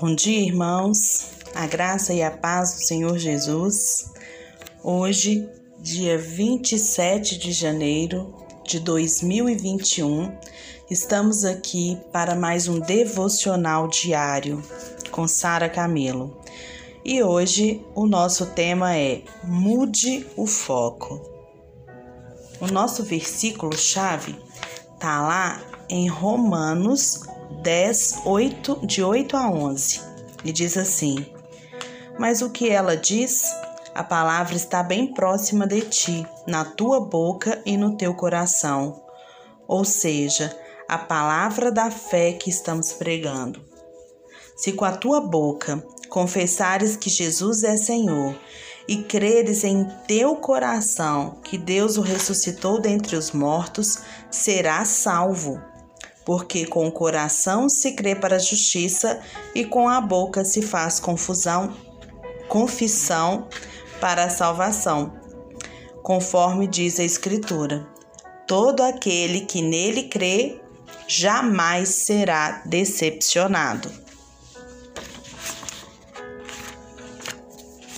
Bom dia, irmãos. A graça e a paz do Senhor Jesus. Hoje, dia 27 de janeiro de 2021, estamos aqui para mais um devocional diário com Sara Camelo. E hoje o nosso tema é Mude o foco. O nosso versículo chave tá lá em Romanos 10, 8, de 8 a 11, e diz assim: Mas o que ela diz? A palavra está bem próxima de ti, na tua boca e no teu coração. Ou seja, a palavra da fé que estamos pregando. Se com a tua boca confessares que Jesus é Senhor e creres em teu coração que Deus o ressuscitou dentre os mortos, serás salvo porque com o coração se crê para a justiça e com a boca se faz confusão, confissão para a salvação. Conforme diz a Escritura: todo aquele que nele crê jamais será decepcionado.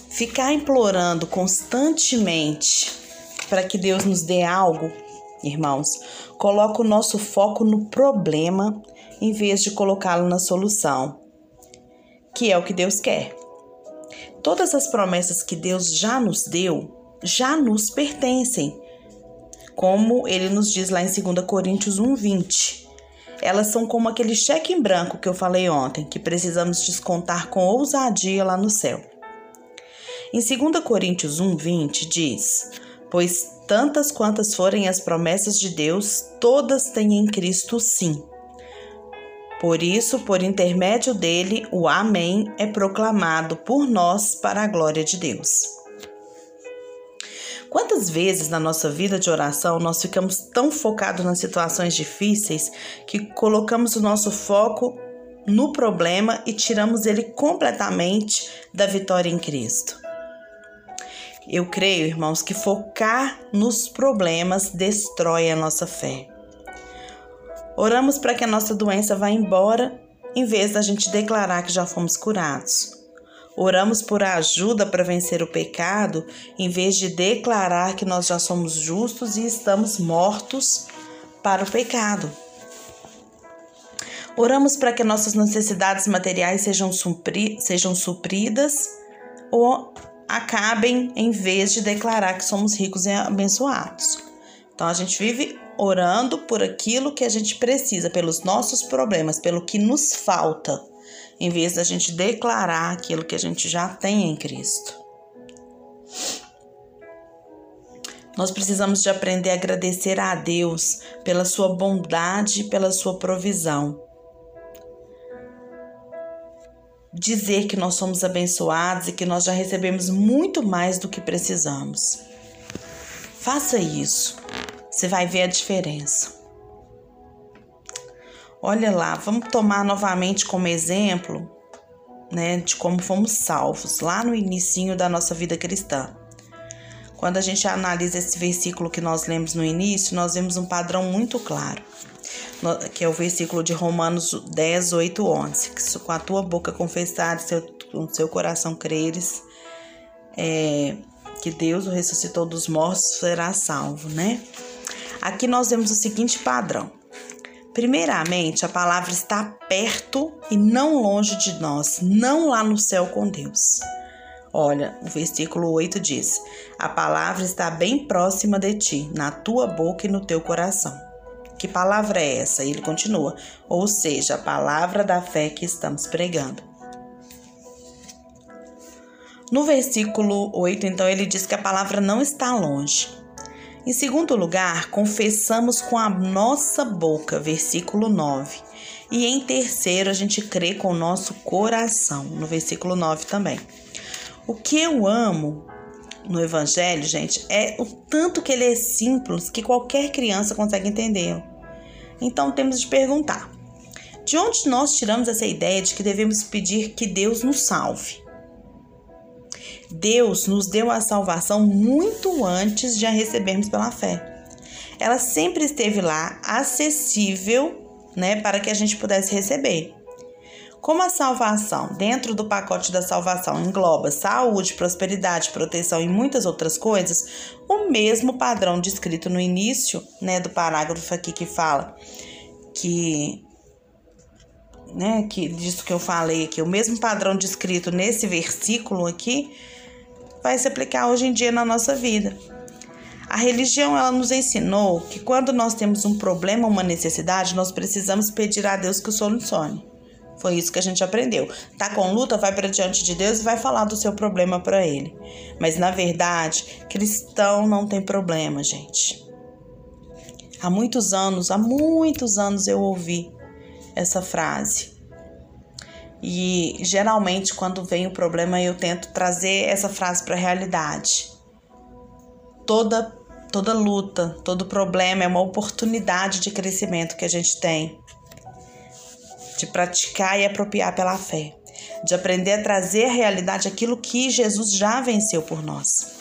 Ficar implorando constantemente para que Deus nos dê algo, irmãos, coloca o nosso foco no problema em vez de colocá-lo na solução, que é o que Deus quer. Todas as promessas que Deus já nos deu já nos pertencem, como ele nos diz lá em 2 Coríntios 1:20. Elas são como aquele cheque em branco que eu falei ontem, que precisamos descontar com ousadia lá no céu. Em 2 Coríntios 1:20 diz: Pois tantas quantas forem as promessas de Deus, todas têm em Cristo sim. Por isso, por intermédio dele, o Amém é proclamado por nós para a glória de Deus. Quantas vezes na nossa vida de oração nós ficamos tão focados nas situações difíceis que colocamos o nosso foco no problema e tiramos ele completamente da vitória em Cristo? Eu creio, irmãos, que focar nos problemas destrói a nossa fé. Oramos para que a nossa doença vá embora, em vez da gente declarar que já fomos curados. Oramos por ajuda para vencer o pecado, em vez de declarar que nós já somos justos e estamos mortos para o pecado. Oramos para que nossas necessidades materiais sejam, supri sejam supridas ou acabem em vez de declarar que somos ricos e abençoados. Então a gente vive orando por aquilo que a gente precisa, pelos nossos problemas, pelo que nos falta, em vez da gente declarar aquilo que a gente já tem em Cristo. Nós precisamos de aprender a agradecer a Deus pela sua bondade e pela sua provisão dizer que nós somos abençoados e que nós já recebemos muito mais do que precisamos. Faça isso, você vai ver a diferença. Olha lá, vamos tomar novamente como exemplo, né, de como fomos salvos lá no início da nossa vida cristã. Quando a gente analisa esse versículo que nós lemos no início, nós vemos um padrão muito claro que é o versículo de Romanos 10, 8, 11. Que com a tua boca confessares, seu, com seu coração creres, é, que Deus o ressuscitou dos mortos, será salvo, né? Aqui nós vemos o seguinte padrão. Primeiramente, a palavra está perto e não longe de nós, não lá no céu com Deus. Olha, o versículo 8 diz: A palavra está bem próxima de ti, na tua boca e no teu coração. Que palavra é essa? Ele continua, ou seja, a palavra da fé que estamos pregando. No versículo 8, então, ele diz que a palavra não está longe. Em segundo lugar, confessamos com a nossa boca, versículo 9. E em terceiro, a gente crê com o nosso coração, no versículo 9 também. O que eu amo no Evangelho, gente, é o tanto que ele é simples que qualquer criança consegue entender. Então temos de perguntar: de onde nós tiramos essa ideia de que devemos pedir que Deus nos salve? Deus nos deu a salvação muito antes de a recebermos pela fé. Ela sempre esteve lá, acessível, né, para que a gente pudesse receber. Como a salvação, dentro do pacote da salvação, engloba saúde, prosperidade, proteção e muitas outras coisas, o mesmo padrão descrito no início né, do parágrafo aqui que fala que né, que disso que eu falei aqui, o mesmo padrão descrito nesse versículo aqui, vai se aplicar hoje em dia na nossa vida. A religião ela nos ensinou que quando nós temos um problema, uma necessidade, nós precisamos pedir a Deus que o solucione. Foi isso que a gente aprendeu. Tá com luta, vai para diante de Deus e vai falar do seu problema para ele. Mas na verdade, cristão não tem problema, gente. Há muitos anos, há muitos anos eu ouvi essa frase. E geralmente, quando vem o problema, eu tento trazer essa frase para a realidade. Toda, toda luta, todo problema é uma oportunidade de crescimento que a gente tem, de praticar e apropriar pela fé, de aprender a trazer à realidade aquilo que Jesus já venceu por nós.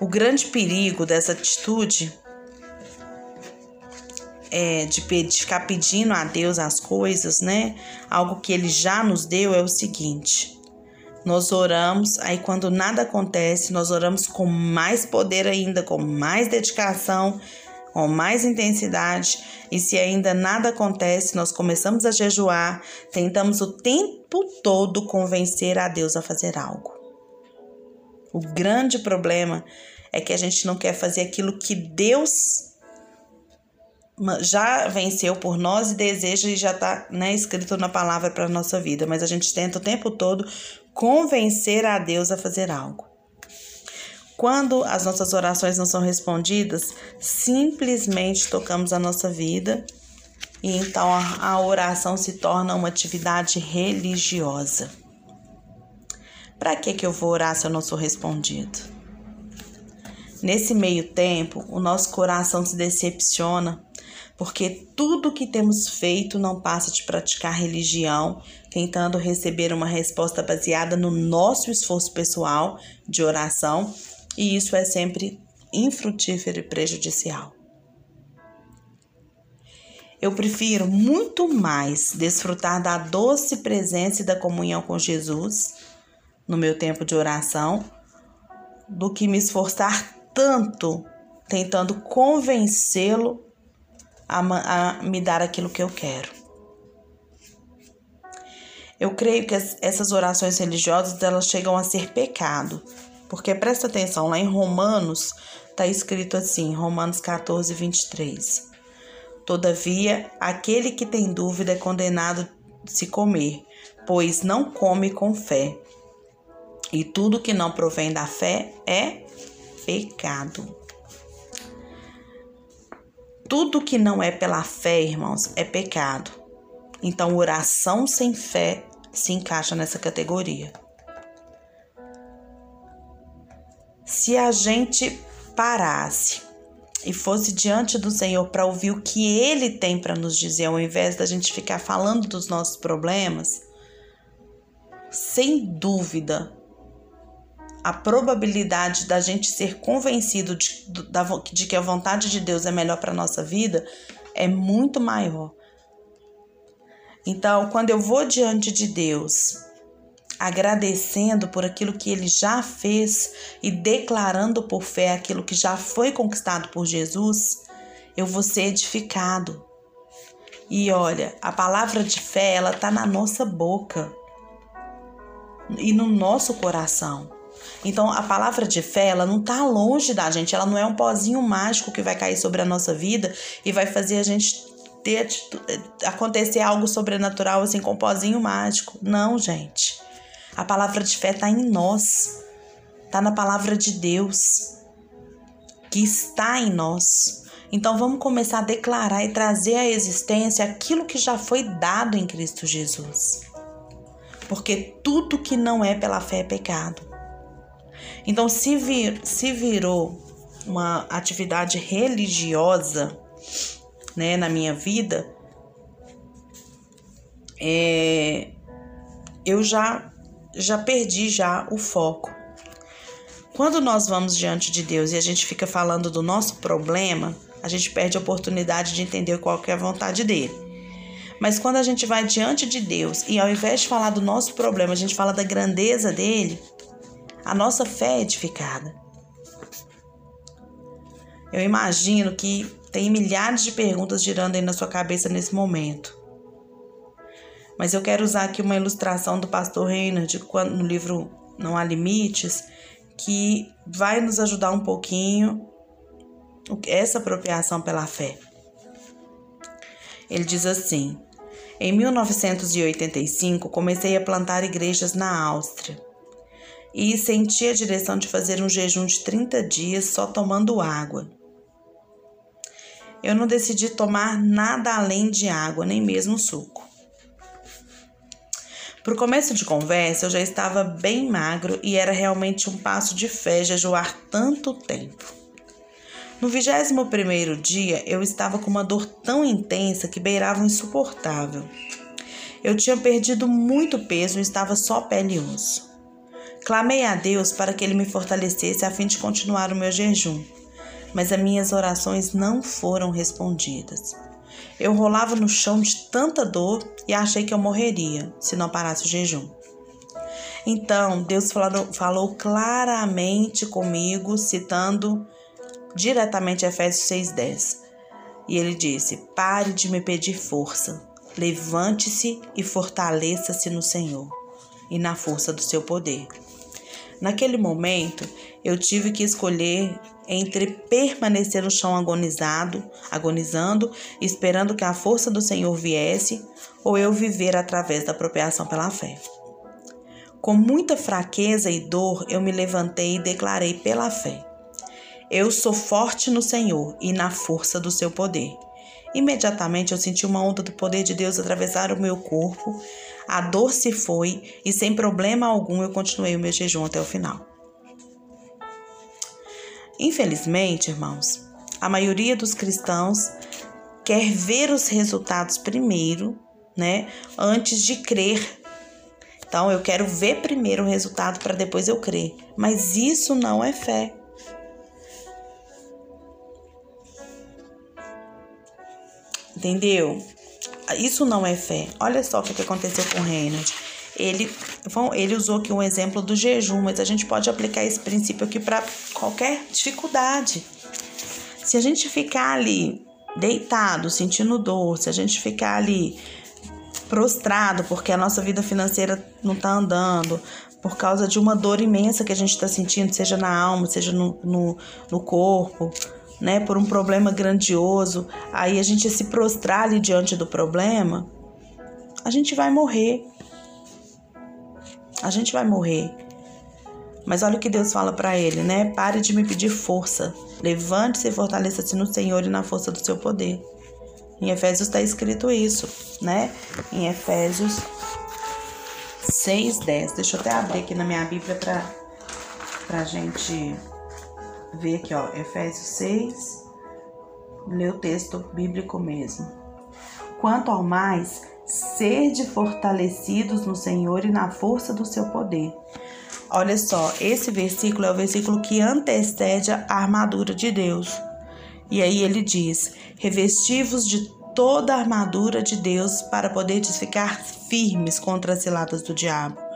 O grande perigo dessa atitude é, de, de ficar pedindo a Deus as coisas, né? Algo que Ele já nos deu é o seguinte. Nós oramos, aí quando nada acontece, nós oramos com mais poder ainda, com mais dedicação, com mais intensidade. E se ainda nada acontece, nós começamos a jejuar, tentamos o tempo todo convencer a Deus a fazer algo. O grande problema é que a gente não quer fazer aquilo que Deus já venceu por nós e deseja e já está né, escrito na palavra para a nossa vida, mas a gente tenta o tempo todo convencer a Deus a fazer algo. Quando as nossas orações não são respondidas, simplesmente tocamos a nossa vida e então a, oração se torna uma atividade religiosa. Para que, que eu vou orar se eu não sou respondido? Nesse meio tempo, o nosso coração se decepciona porque tudo que temos feito não passa de praticar religião, tentando receber uma resposta baseada no nosso esforço pessoal de oração, e isso é sempre infrutífero e prejudicial. Eu prefiro muito mais desfrutar da doce presença e da comunhão com Jesus no meu tempo de oração do que me esforçar tanto tentando convencê-lo a, a me dar aquilo que eu quero. Eu creio que essas orações religiosas elas chegam a ser pecado, porque presta atenção, lá em Romanos está escrito assim, Romanos 14, 23. Todavia, aquele que tem dúvida é condenado se comer, pois não come com fé. E tudo que não provém da fé é pecado. Tudo que não é pela fé, irmãos, é pecado. Então, oração sem fé se encaixa nessa categoria. Se a gente parasse e fosse diante do Senhor para ouvir o que Ele tem para nos dizer, ao invés da gente ficar falando dos nossos problemas, sem dúvida, a probabilidade da gente ser convencido de, de que a vontade de Deus é melhor para nossa vida é muito maior. Então, quando eu vou diante de Deus, agradecendo por aquilo que ele já fez e declarando por fé aquilo que já foi conquistado por Jesus, eu vou ser edificado. E olha, a palavra de fé, ela tá na nossa boca e no nosso coração. Então, a palavra de fé, ela não está longe da gente, ela não é um pozinho mágico que vai cair sobre a nossa vida e vai fazer a gente ter acontecer algo sobrenatural assim com um pozinho mágico. Não, gente. A palavra de fé está em nós. Está na palavra de Deus que está em nós. Então vamos começar a declarar e trazer à existência aquilo que já foi dado em Cristo Jesus. Porque tudo que não é pela fé é pecado. Então, se, vir, se virou uma atividade religiosa né, na minha vida, é, eu já, já perdi já o foco. Quando nós vamos diante de Deus e a gente fica falando do nosso problema, a gente perde a oportunidade de entender qual é a vontade dele. Mas quando a gente vai diante de Deus e ao invés de falar do nosso problema, a gente fala da grandeza dele, a nossa fé é edificada. Eu imagino que tem milhares de perguntas girando aí na sua cabeça nesse momento. Mas eu quero usar aqui uma ilustração do pastor Reinhard no livro Não Há Limites, que vai nos ajudar um pouquinho essa apropriação pela fé. Ele diz assim: Em 1985 comecei a plantar igrejas na Áustria e senti a direção de fazer um jejum de 30 dias só tomando água. Eu não decidi tomar nada além de água, nem mesmo suco. Para o começo de conversa, eu já estava bem magro e era realmente um passo de fé jejuar tanto tempo. No vigésimo primeiro dia, eu estava com uma dor tão intensa que beirava o insuportável. Eu tinha perdido muito peso e estava só pele e osso. Clamei a Deus para que Ele me fortalecesse a fim de continuar o meu jejum mas as minhas orações não foram respondidas. Eu rolava no chão de tanta dor e achei que eu morreria se não parasse o jejum. Então, Deus falou, falou claramente comigo, citando diretamente Efésios 6,10. E ele disse: Pare de me pedir força, levante-se e fortaleça-se no Senhor e na força do seu poder. Naquele momento, eu tive que escolher entre permanecer no chão agonizado, agonizando, esperando que a força do Senhor viesse, ou eu viver através da apropriação pela fé. Com muita fraqueza e dor, eu me levantei e declarei pela fé: Eu sou forte no Senhor e na força do seu poder. Imediatamente eu senti uma onda do poder de Deus atravessar o meu corpo, a dor se foi e sem problema algum eu continuei o meu jejum até o final. Infelizmente, irmãos, a maioria dos cristãos quer ver os resultados primeiro, né, antes de crer. Então, eu quero ver primeiro o resultado para depois eu crer. Mas isso não é fé. Entendeu? Isso não é fé. Olha só o que aconteceu com o Reinhard. Ele, ele usou aqui um exemplo do jejum, mas a gente pode aplicar esse princípio aqui para qualquer dificuldade. Se a gente ficar ali deitado, sentindo dor, se a gente ficar ali prostrado porque a nossa vida financeira não está andando, por causa de uma dor imensa que a gente está sentindo, seja na alma, seja no, no, no corpo, né, por um problema grandioso, aí a gente se prostrar ali diante do problema, a gente vai morrer. A gente vai morrer. Mas olha o que Deus fala para ele, né? Pare de me pedir força. Levante-se e fortaleça-se no Senhor e na força do seu poder. Em Efésios está escrito isso, né? Em Efésios 6:10. Deixa eu até abrir aqui na minha Bíblia para pra gente ver aqui, ó, Efésios 6, ler o texto bíblico mesmo. Quanto ao mais, sede fortalecidos no Senhor e na força do seu poder. Olha só, esse versículo é o versículo que antecede a armadura de Deus. E aí ele diz: revestivos de toda a armadura de Deus para poder ficar firmes contra as ciladas do diabo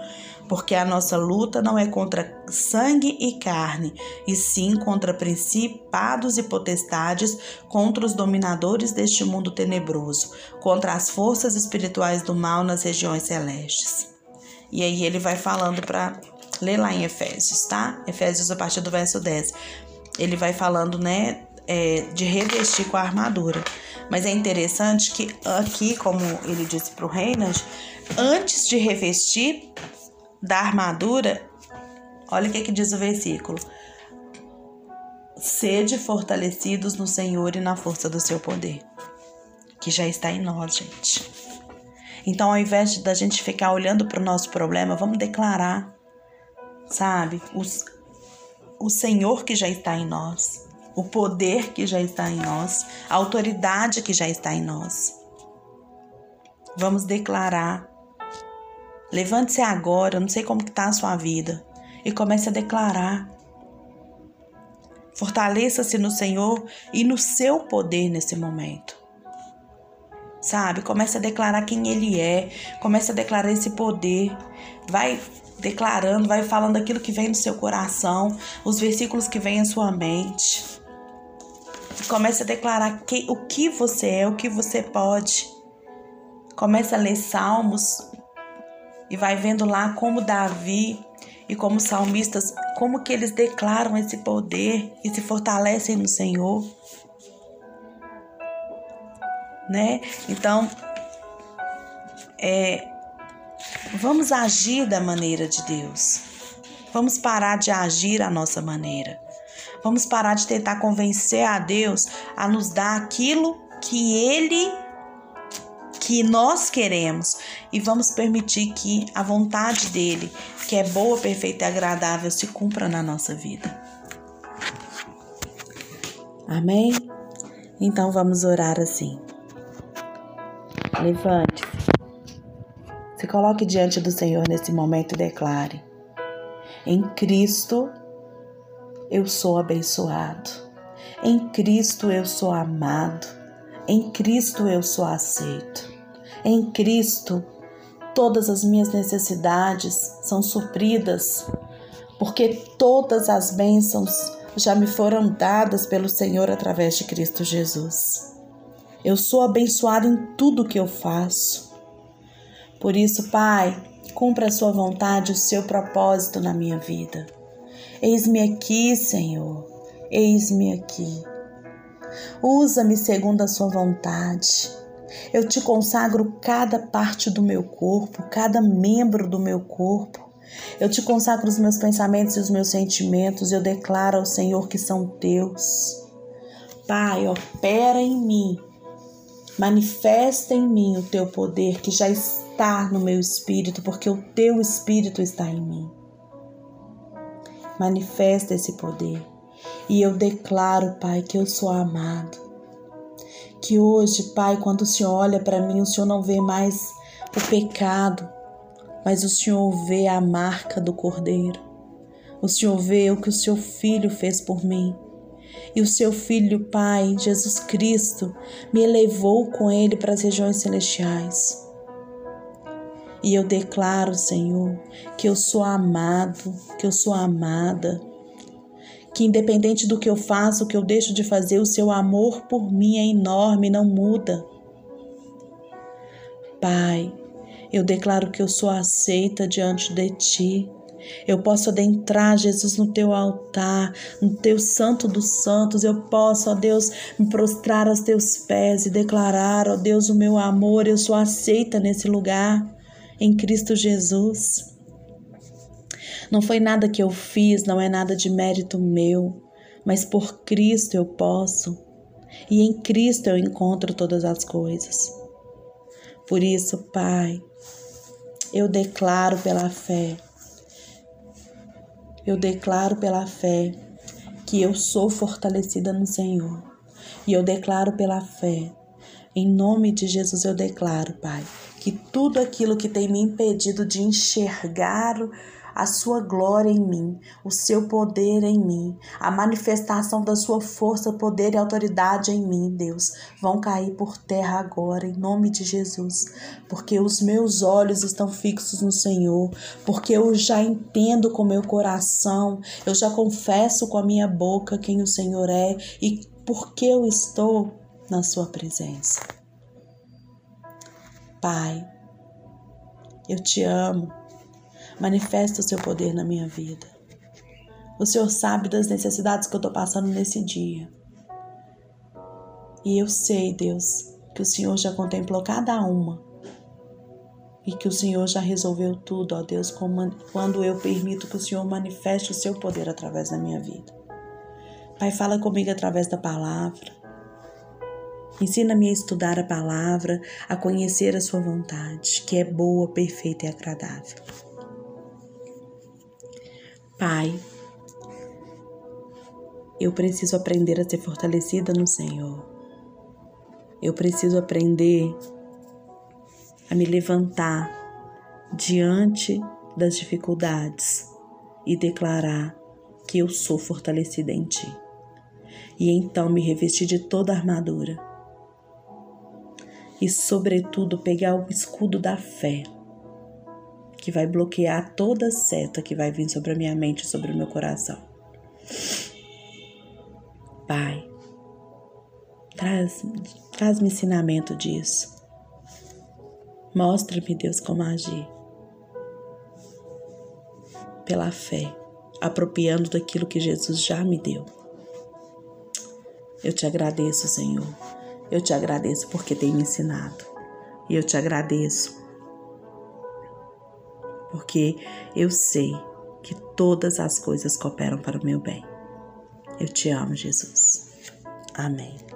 porque a nossa luta não é contra sangue e carne, e sim contra principados e potestades, contra os dominadores deste mundo tenebroso, contra as forças espirituais do mal nas regiões celestes. E aí ele vai falando para ler lá em Efésios, tá? Efésios a partir do verso 10. Ele vai falando, né, é, de revestir com a armadura. Mas é interessante que aqui, como ele disse para o Reinhard, antes de revestir, da armadura, olha o que, que diz o versículo. Sede fortalecidos no Senhor e na força do seu poder, que já está em nós, gente. Então, ao invés da gente ficar olhando para o nosso problema, vamos declarar, sabe, os, o Senhor que já está em nós, o poder que já está em nós, a autoridade que já está em nós. Vamos declarar Levante-se agora, não sei como está a sua vida, e comece a declarar. Fortaleça-se no Senhor e no seu poder nesse momento. sabe? Comece a declarar quem ele é, comece a declarar esse poder. Vai declarando, vai falando aquilo que vem no seu coração, os versículos que vêm à sua mente. Comece a declarar que, o que você é, o que você pode. Comece a ler salmos e vai vendo lá como Davi e como salmistas, como que eles declaram esse poder e se fortalecem no Senhor. Né? Então, é, vamos agir da maneira de Deus. Vamos parar de agir a nossa maneira. Vamos parar de tentar convencer a Deus a nos dar aquilo que Ele que nós queremos e vamos permitir que a vontade dele, que é boa, perfeita e agradável, se cumpra na nossa vida. Amém? Então vamos orar assim. Levante-se. Se coloque diante do Senhor nesse momento e declare: Em Cristo eu sou abençoado. Em Cristo eu sou amado. Em Cristo eu sou aceito. Em Cristo, todas as minhas necessidades são supridas, porque todas as bênçãos já me foram dadas pelo Senhor através de Cristo Jesus. Eu sou abençoado em tudo que eu faço. Por isso, Pai, cumpra a sua vontade, o seu propósito na minha vida. Eis-me aqui, Senhor, eis-me aqui. Usa-me segundo a sua vontade. Eu te consagro cada parte do meu corpo, cada membro do meu corpo. Eu te consagro os meus pensamentos e os meus sentimentos. Eu declaro ao Senhor que são teus. Pai, opera em mim. Manifesta em mim o teu poder que já está no meu espírito, porque o teu espírito está em mim. Manifesta esse poder. E eu declaro, Pai, que eu sou amado que hoje, Pai, quando o Senhor olha para mim, o Senhor não vê mais o pecado, mas o Senhor vê a marca do Cordeiro. O Senhor vê o que o seu filho fez por mim. E o seu filho, Pai, Jesus Cristo, me elevou com ele para as regiões celestiais. E eu declaro, Senhor, que eu sou amado, que eu sou amada que independente do que eu faço, o que eu deixo de fazer, o seu amor por mim é enorme, não muda. Pai, eu declaro que eu sou aceita diante de ti. Eu posso adentrar, Jesus, no teu altar, no teu santo dos santos. Eu posso, ó Deus, me prostrar aos teus pés e declarar, ó Deus, o meu amor. Eu sou aceita nesse lugar, em Cristo Jesus. Não foi nada que eu fiz, não é nada de mérito meu, mas por Cristo eu posso. E em Cristo eu encontro todas as coisas. Por isso, Pai, eu declaro pela fé, eu declaro pela fé que eu sou fortalecida no Senhor. E eu declaro pela fé, em nome de Jesus, eu declaro, Pai, que tudo aquilo que tem me impedido de enxergar a sua glória em mim, o seu poder em mim, a manifestação da sua força, poder e autoridade em mim, Deus, vão cair por terra agora, em nome de Jesus, porque os meus olhos estão fixos no Senhor, porque eu já entendo com meu coração, eu já confesso com a minha boca quem o Senhor é e porque eu estou na Sua presença. Pai, eu te amo Manifesta o seu poder na minha vida. O Senhor sabe das necessidades que eu estou passando nesse dia. E eu sei, Deus, que o Senhor já contemplou cada uma. E que o Senhor já resolveu tudo, ó Deus, quando eu permito que o Senhor manifeste o seu poder através da minha vida. Pai, fala comigo através da palavra. Ensina-me a estudar a palavra, a conhecer a sua vontade, que é boa, perfeita e agradável. Pai, eu preciso aprender a ser fortalecida no Senhor. Eu preciso aprender a me levantar diante das dificuldades e declarar que eu sou fortalecida em Ti. E então me revestir de toda a armadura. e, sobretudo, pegar o escudo da fé, que vai bloquear toda seta que vai vir sobre a minha mente, sobre o meu coração. Pai, traz, traz-me ensinamento disso. Mostra-me, Deus, como agir. Pela fé, apropriando daquilo que Jesus já me deu. Eu te agradeço, Senhor. Eu te agradeço porque tem me ensinado. E eu te agradeço porque eu sei que todas as coisas cooperam para o meu bem. Eu te amo, Jesus. Amém.